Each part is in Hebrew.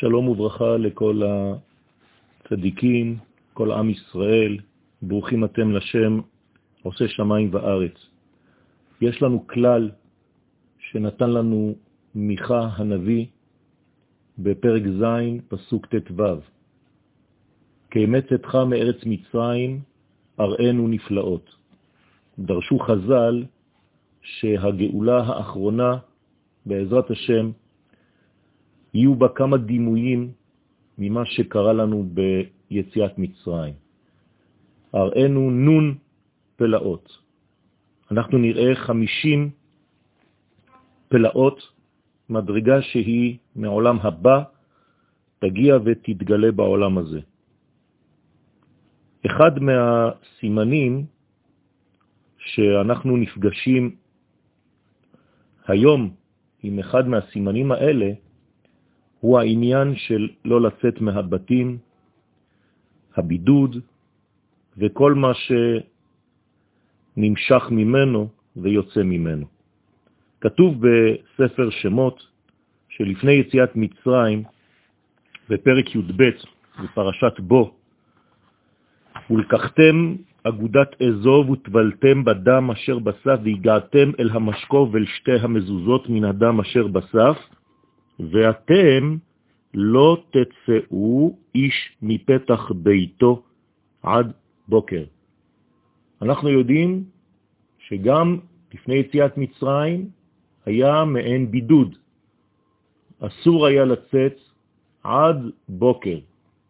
שלום וברכה לכל הצדיקים, כל עם ישראל, ברוכים אתם לשם, עושה שמיים וארץ. יש לנו כלל שנתן לנו מיכה הנביא בפרק ז', פסוק ט"ו. כאמצתך מארץ מצרים, אראנו נפלאות. דרשו חז"ל שהגאולה האחרונה, בעזרת השם, יהיו בה כמה דימויים ממה שקרה לנו ביציאת מצרים. הראינו נון פלאות. אנחנו נראה חמישים פלאות, מדרגה שהיא מעולם הבא, תגיע ותתגלה בעולם הזה. אחד מהסימנים שאנחנו נפגשים היום עם אחד מהסימנים האלה, הוא העניין של לא לצאת מהבתים, הבידוד וכל מה שנמשך ממנו ויוצא ממנו. כתוב בספר שמות שלפני יציאת מצרים, בפרק י"ב, בפרשת בו, ולקחתם אגודת אזוב וטבלתם בדם אשר בסף והגעתם אל המשקו ואל שתי המזוזות מן הדם אשר בסף, ואתם לא תצאו איש מפתח ביתו עד בוקר. אנחנו יודעים שגם לפני יציאת מצרים היה מעין בידוד. אסור היה לצאת עד בוקר.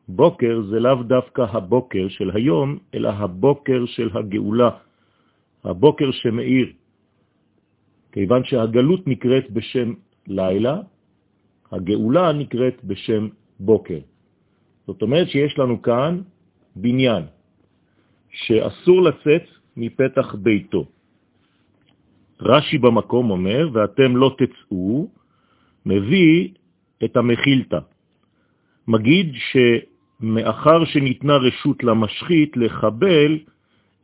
בוקר זה לאו דווקא הבוקר של היום, אלא הבוקר של הגאולה, הבוקר שמאיר. כיוון שהגלות נקראת בשם לילה, הגאולה נקראת בשם בוקר. זאת אומרת שיש לנו כאן בניין שאסור לצאת מפתח ביתו. רש"י במקום אומר, ואתם לא תצאו, מביא את המחילתא. מגיד שמאחר שניתנה רשות למשחית לחבל,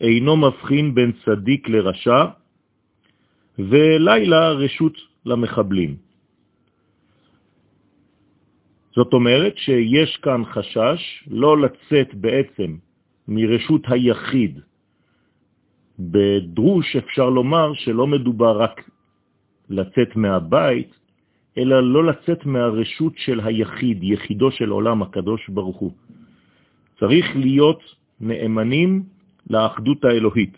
אינו מבחין בין צדיק לרשע, ולילה רשות למחבלים. זאת אומרת שיש כאן חשש לא לצאת בעצם מרשות היחיד. בדרוש אפשר לומר שלא מדובר רק לצאת מהבית, אלא לא לצאת מהרשות של היחיד, יחידו של עולם הקדוש ברוך הוא. צריך להיות נאמנים לאחדות האלוהית.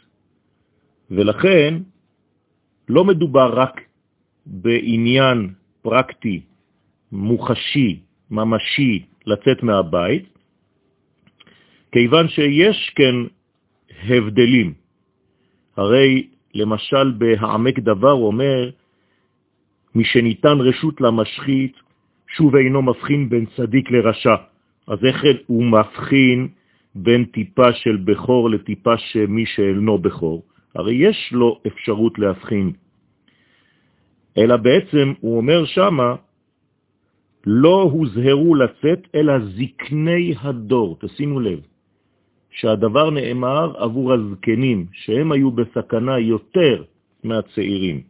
ולכן לא מדובר רק בעניין פרקטי, מוחשי, ממשי לצאת מהבית, כיוון שיש כן הבדלים. הרי למשל בהעמק דבר אומר, משניתן רשות למשחית, שוב אינו מבחין בין צדיק לרשע. אז איך הוא מבחין בין טיפה של בכור לטיפה שמי שאינו בכור? הרי יש לו אפשרות להבחין. אלא בעצם הוא אומר שמה, לא הוזהרו לצאת אלא זקני הדור. תשימו לב, שהדבר נאמר עבור הזקנים, שהם היו בסכנה יותר מהצעירים.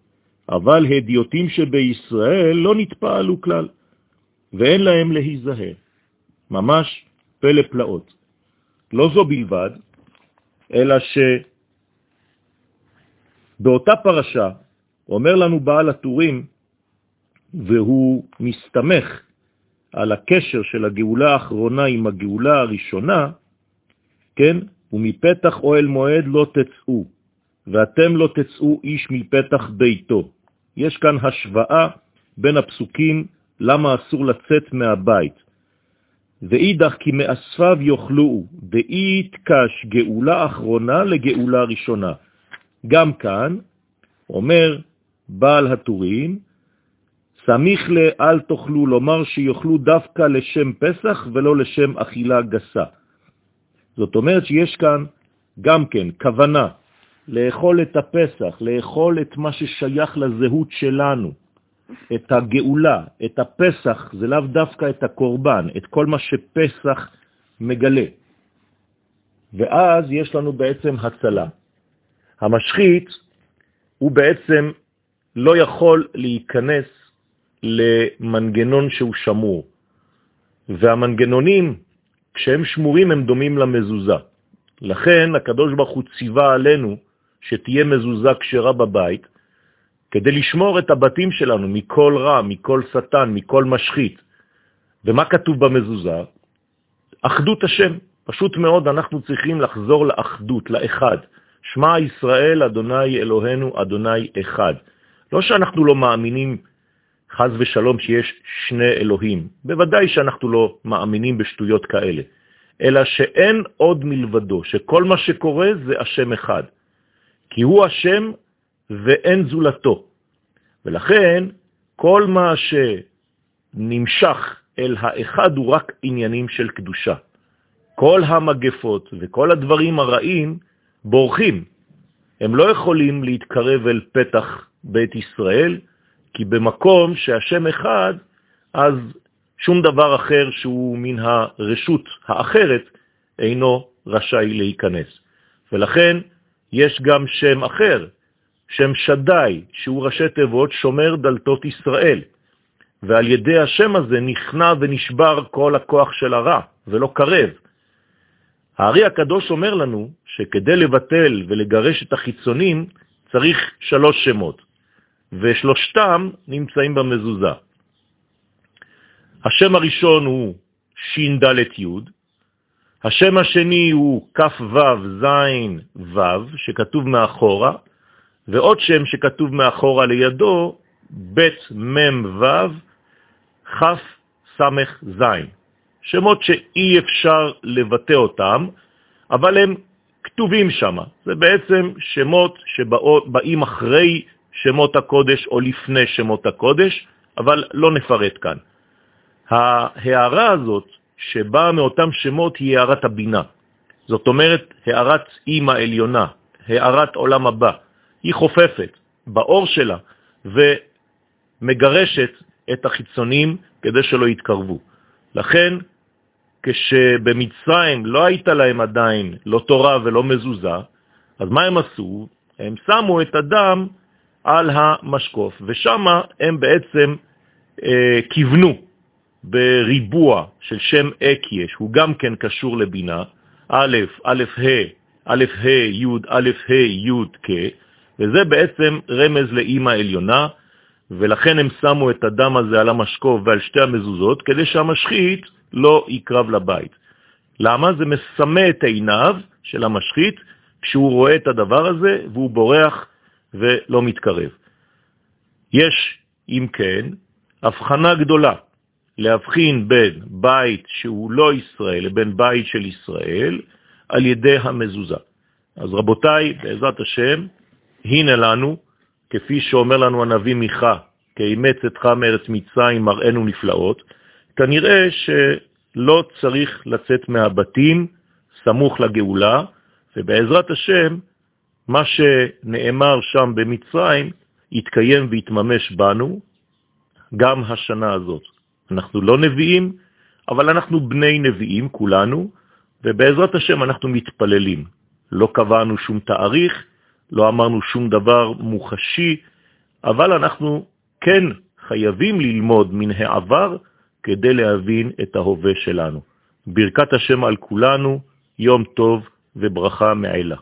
אבל הדיוטים שבישראל לא נתפעלו כלל, ואין להם להיזהר. ממש פלא פלאות. לא זו בלבד, אלא שבאותה פרשה אומר לנו בעל הטורים, והוא מסתמך על הקשר של הגאולה האחרונה עם הגאולה הראשונה, כן? ומפתח אוהל מועד לא תצאו, ואתם לא תצאו איש מפתח ביתו. יש כאן השוואה בין הפסוקים למה אסור לצאת מהבית. ואידך כי מאספיו יאכלו, דאי תקש גאולה אחרונה לגאולה ראשונה. גם כאן אומר בעל הטורים, סמיך לאל תאכלו, לומר שיאכלו דווקא לשם פסח ולא לשם אכילה גסה. זאת אומרת שיש כאן גם כן כוונה לאכול את הפסח, לאכול את מה ששייך לזהות שלנו, את הגאולה, את הפסח, זה לאו דווקא את הקורבן, את כל מה שפסח מגלה. ואז יש לנו בעצם הצלה. המשחית הוא בעצם לא יכול להיכנס למנגנון שהוא שמור. והמנגנונים, כשהם שמורים, הם דומים למזוזה. לכן הקדוש ברוך הוא ציווה עלינו שתהיה מזוזה כשרה בבית, כדי לשמור את הבתים שלנו מכל רע, מכל שטן, מכל משחית. ומה כתוב במזוזה? אחדות השם. פשוט מאוד אנחנו צריכים לחזור לאחדות, לאחד. שמע ישראל, אדוני אלוהינו, אדוני אחד. לא שאנחנו לא מאמינים חז ושלום שיש שני אלוהים, בוודאי שאנחנו לא מאמינים בשטויות כאלה, אלא שאין עוד מלבדו, שכל מה שקורה זה השם אחד, כי הוא השם ואין זולתו. ולכן כל מה שנמשך אל האחד הוא רק עניינים של קדושה. כל המגפות וכל הדברים הרעים בורחים. הם לא יכולים להתקרב אל פתח בית ישראל, כי במקום שהשם אחד, אז שום דבר אחר שהוא מן הרשות האחרת אינו רשאי להיכנס. ולכן יש גם שם אחר, שם שדאי, שהוא ראשי תיבות שומר דלתות ישראל. ועל ידי השם הזה נכנע ונשבר כל הכוח של הרע, ולא קרב. הארי הקדוש אומר לנו שכדי לבטל ולגרש את החיצונים צריך שלוש שמות, ושלושתם נמצאים במזוזה. השם הראשון הוא ש"ד י', השם השני הוא כ"ו ז' ו', שכתוב מאחורה, ועוד שם שכתוב מאחורה לידו, ב' מ' ו', כ' ס' ז'. שמות שאי אפשר לבטא אותם, אבל הם כתובים שם. זה בעצם שמות שבאים אחרי שמות הקודש או לפני שמות הקודש, אבל לא נפרט כאן. ההערה הזאת שבאה מאותם שמות היא הערת הבינה. זאת אומרת, הערת אימא עליונה, הערת עולם הבא. היא חופפת באור שלה ומגרשת את החיצונים כדי שלא יתקרבו. לכן כשבמצרים לא הייתה להם עדיין לא תורה ולא מזוזה, אז מה הם עשו? הם שמו את הדם על המשקוף, ושם הם בעצם אה, כיוונו בריבוע של שם אקיה, שהוא גם כן קשור לבינה, א', א', ה', א', ה', י', א', ה', י', כ', וזה בעצם רמז לאימא עליונה, ולכן הם שמו את הדם הזה על המשקוף ועל שתי המזוזות, כדי שהמשחית לא יקרב לבית. למה? זה מסמא את עיניו של המשחית כשהוא רואה את הדבר הזה והוא בורח ולא מתקרב. יש, אם כן, הבחנה גדולה להבחין בין בית שהוא לא ישראל לבין בית של ישראל על ידי המזוזה. אז רבותיי, בעזרת השם, הנה לנו, כפי שאומר לנו הנביא מיכה, כי אימץ אתך מארץ מצרים מראינו נפלאות, כנראה שלא צריך לצאת מהבתים סמוך לגאולה, ובעזרת השם, מה שנאמר שם במצרים יתקיים ויתממש בנו גם השנה הזאת. אנחנו לא נביאים, אבל אנחנו בני נביאים כולנו, ובעזרת השם אנחנו מתפללים. לא קבענו שום תאריך, לא אמרנו שום דבר מוחשי, אבל אנחנו כן חייבים ללמוד מן העבר כדי להבין את ההווה שלנו. ברכת השם על כולנו, יום טוב וברכה מעילה.